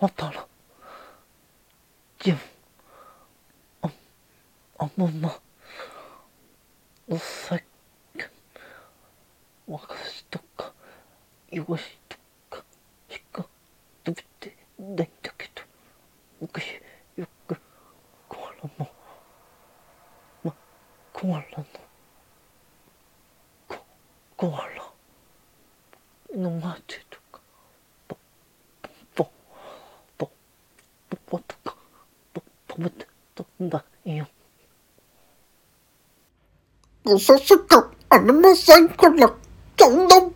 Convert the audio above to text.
渡ら、じゅ、あ、あのな、のさっ、わかしとか、よしとか、しか、食べてないんだけど、昔、よく、コアラも、ま、コアラの、コ、コアラ、のまってと、 보트가 또 도부터 뜬다 이요. 무섭스카 아니면 사이클락 정답